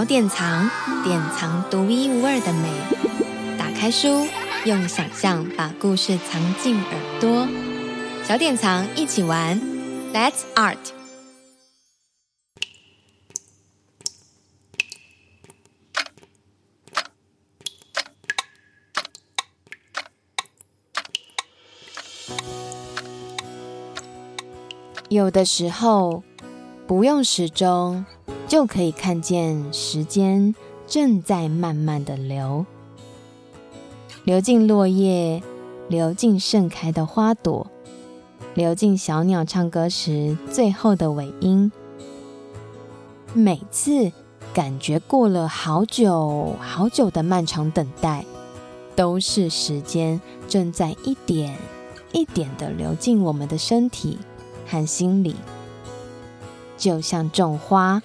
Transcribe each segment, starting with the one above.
小典藏，典藏独一无二的美。打开书，用想象把故事藏进耳朵。小典藏一起玩，Let's Art。有的时候，不用时钟，就可以看见时间正在慢慢的流，流进落叶，流进盛开的花朵，流进小鸟唱歌时最后的尾音。每次感觉过了好久好久的漫长等待，都是时间正在一点一点的流进我们的身体。和心里，就像种花，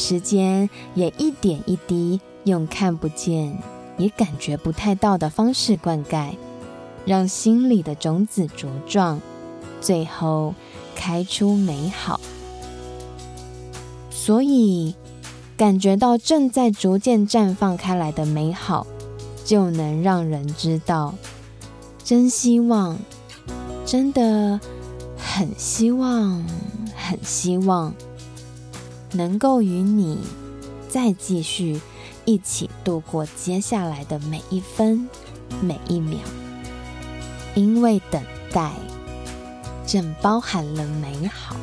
时间也一点一滴，用看不见也感觉不太到的方式灌溉，让心里的种子茁壮，最后开出美好。所以，感觉到正在逐渐绽放开来的美好，就能让人知道，真希望，真的。很希望，很希望能够与你再继续一起度过接下来的每一分每一秒，因为等待正包含了美好。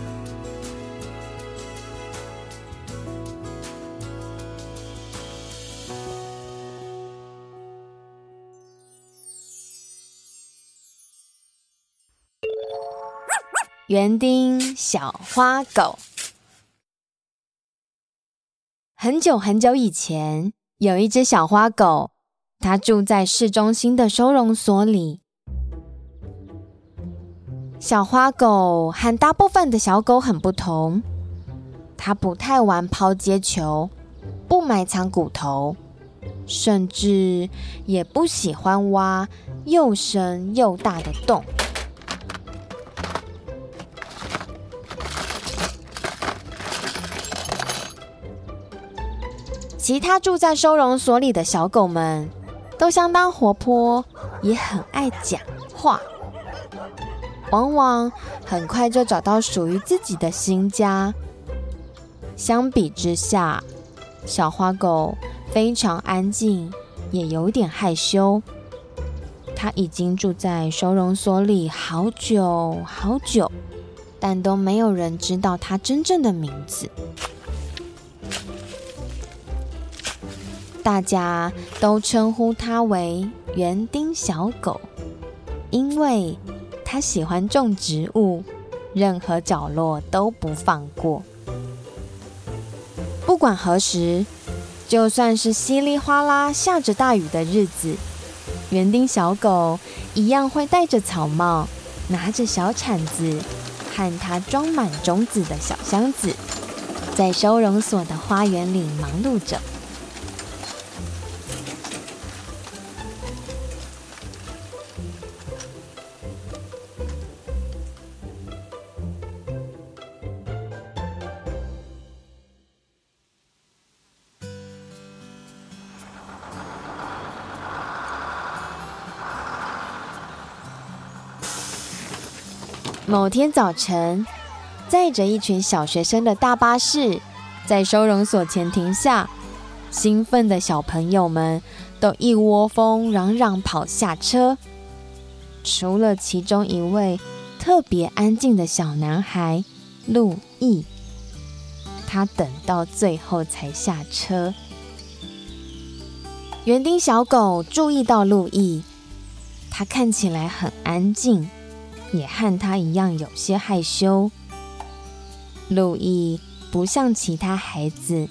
园丁小花狗。很久很久以前，有一只小花狗，它住在市中心的收容所里。小花狗和大部分的小狗很不同，它不太玩抛接球，不埋藏骨头，甚至也不喜欢挖又深又大的洞。其他住在收容所里的小狗们都相当活泼，也很爱讲话，往往很快就找到属于自己的新家。相比之下，小花狗非常安静，也有点害羞。它已经住在收容所里好久好久，但都没有人知道它真正的名字。大家都称呼它为园丁小狗，因为它喜欢种植物，任何角落都不放过。不管何时，就算是稀里哗啦下着大雨的日子，园丁小狗一样会戴着草帽，拿着小铲子和它装满种子的小箱子，在收容所的花园里忙碌着。某天早晨，载着一群小学生的大巴士在收容所前停下，兴奋的小朋友们都一窝蜂嚷嚷跑下车，除了其中一位特别安静的小男孩路易，他等到最后才下车。园丁小狗注意到路易，他看起来很安静。也和他一样有些害羞。路易不像其他孩子，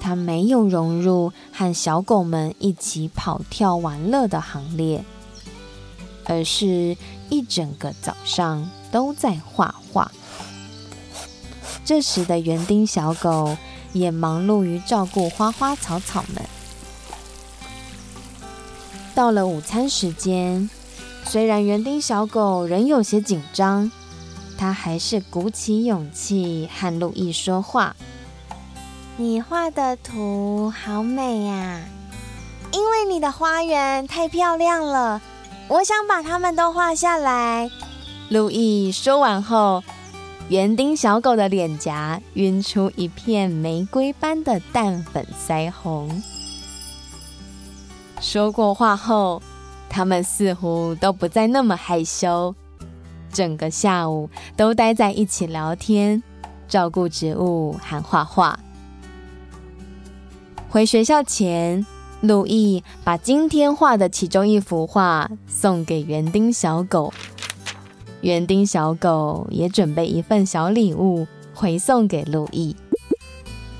他没有融入和小狗们一起跑跳玩乐的行列，而是一整个早上都在画画。这时的园丁小狗也忙碌于照顾花花草草们。到了午餐时间。虽然园丁小狗仍有些紧张，他还是鼓起勇气和路易说话。你画的图好美呀！因为你的花园太漂亮了，我想把它们都画下来。路易说完后，园丁小狗的脸颊晕出一片玫瑰般的淡粉腮红。说过话后，他们似乎都不再那么害羞，整个下午都待在一起聊天、照顾植物和画画。回学校前，路易把今天画的其中一幅画送给园丁小狗，园丁小狗也准备一份小礼物回送给路易，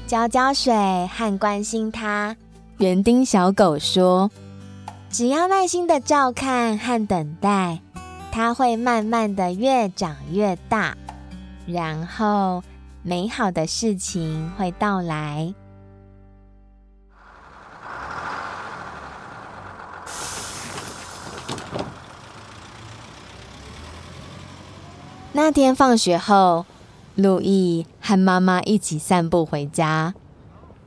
浇浇水和关心他。园丁小狗说：“只要耐心的照看和等待，它会慢慢的越长越大，然后美好的事情会到来。”那天放学后，路易和妈妈一起散步回家。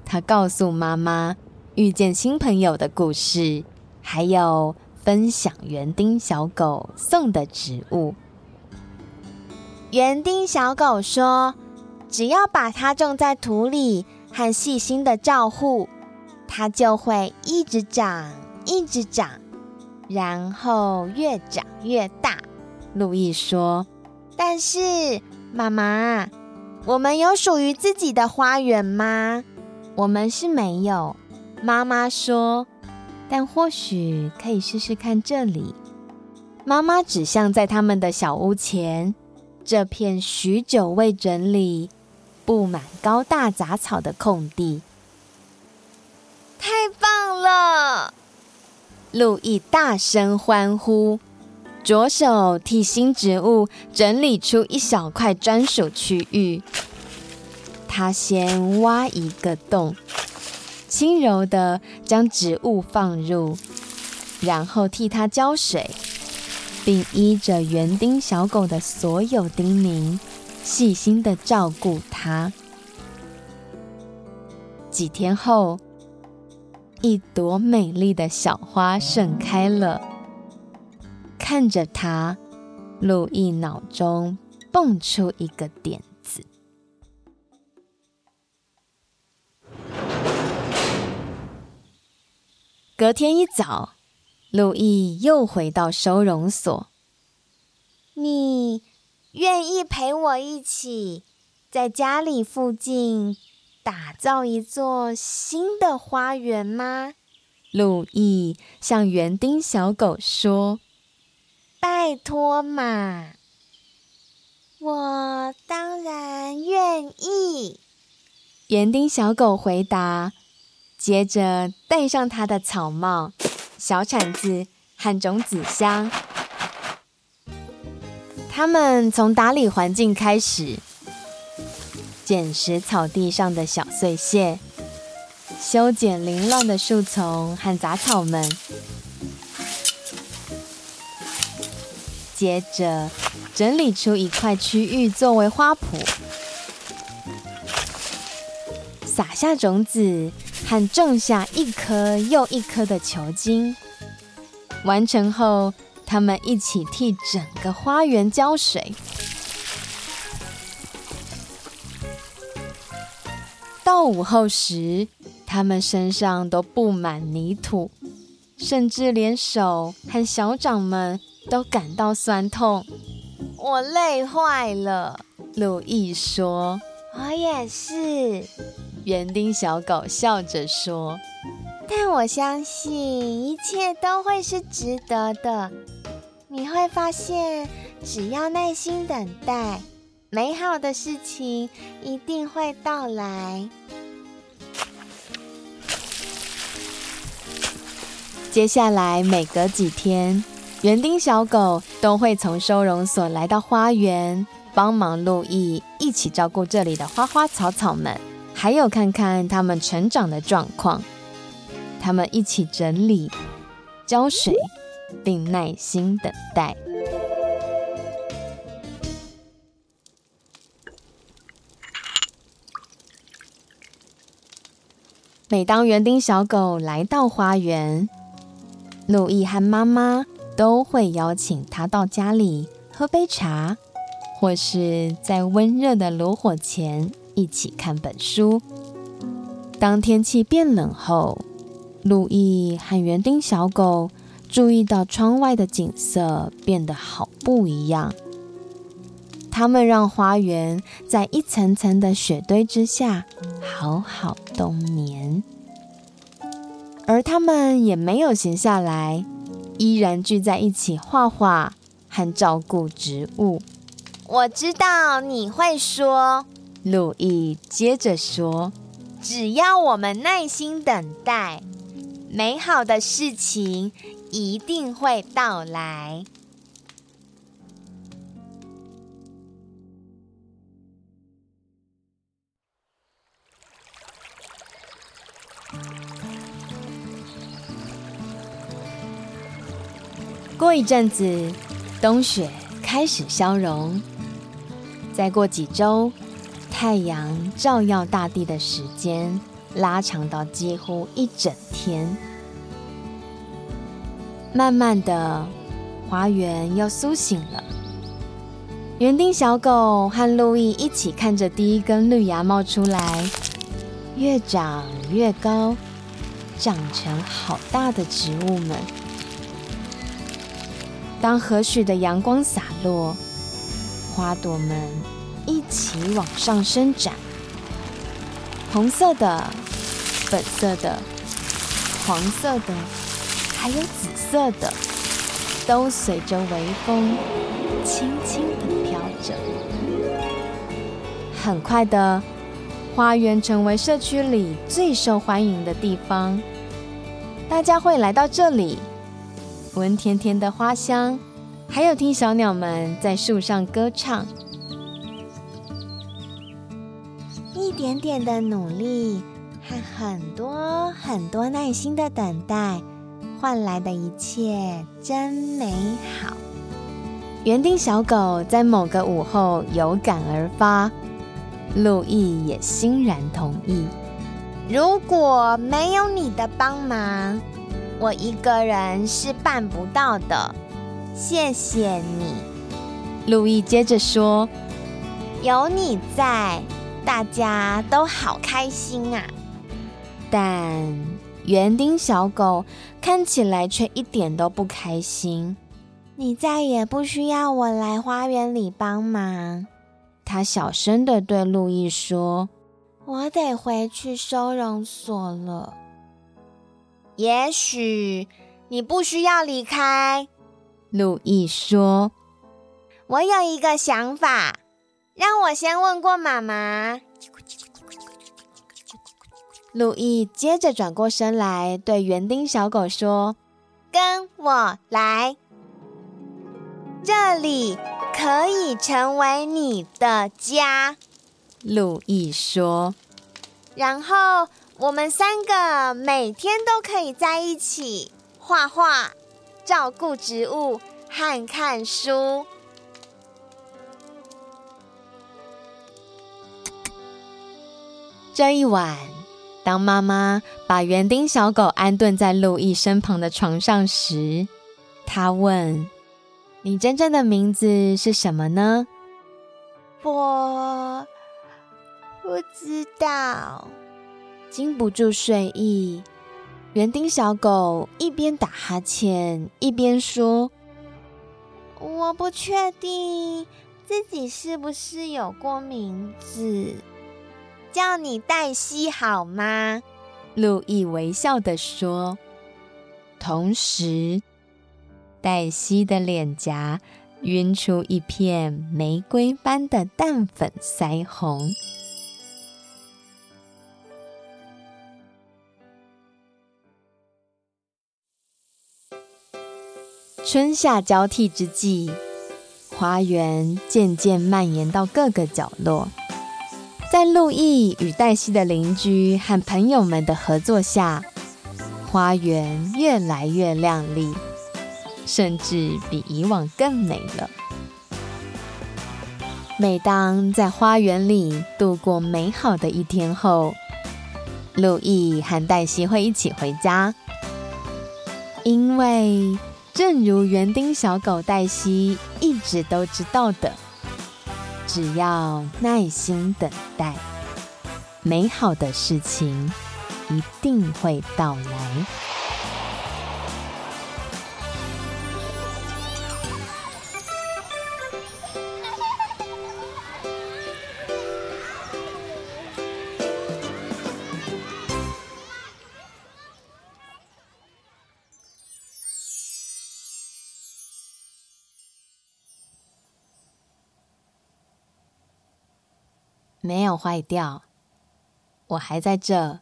他告诉妈妈遇见新朋友的故事，还有分享园丁小狗送的植物。园丁小狗说：“只要把它种在土里，和细心的照护，它就会一直长，一直长，然后越长越大。”路易说。但是，妈妈，我们有属于自己的花园吗？我们是没有。妈妈说，但或许可以试试看这里。妈妈指向在他们的小屋前这片许久未整理、布满高大杂草的空地。太棒了！路易大声欢呼。着手替新植物整理出一小块专属区域。他先挖一个洞，轻柔地将植物放入，然后替它浇水，并依着园丁小狗的所有叮咛，细心的照顾它。几天后，一朵美丽的小花盛开了。看着他，路易脑中蹦出一个点隔天一早，路易又回到收容所。你愿意陪我一起在家里附近打造一座新的花园吗？路易向园丁小狗说。拜托嘛，我当然愿意。园丁小狗回答，接着戴上它的草帽、小铲子和种子箱。他们从打理环境开始，捡拾草地上的小碎屑，修剪凌乱的树丛和杂草们。接着，整理出一块区域作为花圃，撒下种子和种下一颗又一颗的球茎。完成后，他们一起替整个花园浇水。到午后时，他们身上都布满泥土，甚至连手和小掌们。都感到酸痛，我累坏了。路易说：“我也是。”园丁小狗笑着说：“但我相信一切都会是值得的。你会发现，只要耐心等待，美好的事情一定会到来。”接下来每隔几天，园丁小狗都会从收容所来到花园，帮忙路易一起照顾这里的花花草草们，还有看看它们成长的状况。他们一起整理、浇水，并耐心等待。每当园丁小狗来到花园，路易和妈妈都会邀请他到家里喝杯茶，或是在温热的炉火前一起看本书。当天气变冷后，路易和园丁小狗注意到窗外的景色变得好不一样。他们让花园在一层层的雪堆之下好好冬眠，而他们也没有闲下来，依然聚在一起画画和照顾植物。我知道你会说，路易接着说：“只要我们耐心等待，美好的事情一定会到来。”过一阵子，冬雪开始消融。再过几周，太阳照耀大地的时间拉长到几乎一整天。慢慢的，花园又苏醒了。园丁小狗和路易一起看着第一根绿芽冒出来，越长越高，长成好大的植物们。当和煦的阳光洒落，花朵们一起往上伸展，红色的、粉色的、黄色的，还有紫色的，都随着微风轻轻地飘着。很快的，花园成为社区里最受欢迎的地方，大家会来到这里，闻甜甜的花香，还有听小鸟们在树上歌唱。一点点的努力和很多很多耐心的等待，换来的一切真美好。园丁小狗在某个午后有感而发，路易也欣然同意。如果没有你的帮忙，我一个人是办不到的。谢谢你，路易接着说：“有你在，大家都好开心啊。”但园丁小狗看起来却一点都不开心。你再也不需要我来花园里帮忙，他小声的对路易说：“我得回去收容所了。也许你不需要离开。”路易说：“我有一个想法，让我先问过妈妈。”路易接着转过身来，对园丁小狗说：“跟我来，这里可以成为你的家。”路易说：“然后我们三个每天都可以在一起画画。”照顾植物和看书。这一晚，当妈妈把园丁小狗安顿在路易身旁的床上时，她问：“你真正的名字是什么呢？”我不知道，禁不住睡意。园丁小狗一边打哈欠，一边说：“我不确定自己是不是有过名字，叫你黛西好吗？”路易微笑地说，同时，黛西的脸颊晕出一片玫瑰般的淡粉腮红。春夏交替之际，花园渐渐蔓延到各个角落。在路易与黛西的邻居和朋友们的合作下，花园越来越亮丽，甚至比以往更美了。每当在花园里度过美好的一天后，路易和黛西会一起回家，因为正如园丁小狗黛西一直都知道的，只要耐心等待，美好的事情一定会到来。没有坏掉，我还在这，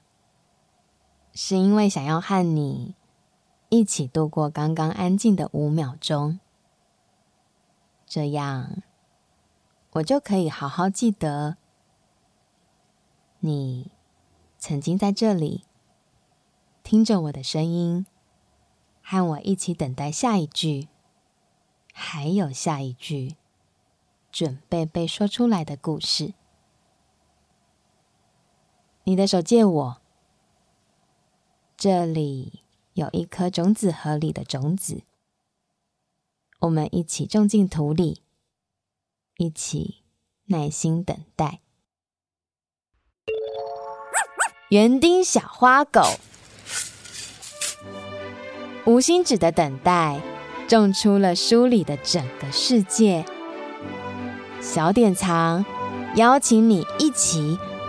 是因为想要和你一起度过刚刚安静的五秒钟，这样我就可以好好记得你曾经在这里听着我的声音，和我一起等待下一句，还有下一句，准备被说出来的故事。你的手借我，这里有一颗种子盒里的种子，我们一起种进土里，一起耐心等待。园丁小花狗，无心指的等待，种出了书里的整个世界。小典藏，邀请你一起。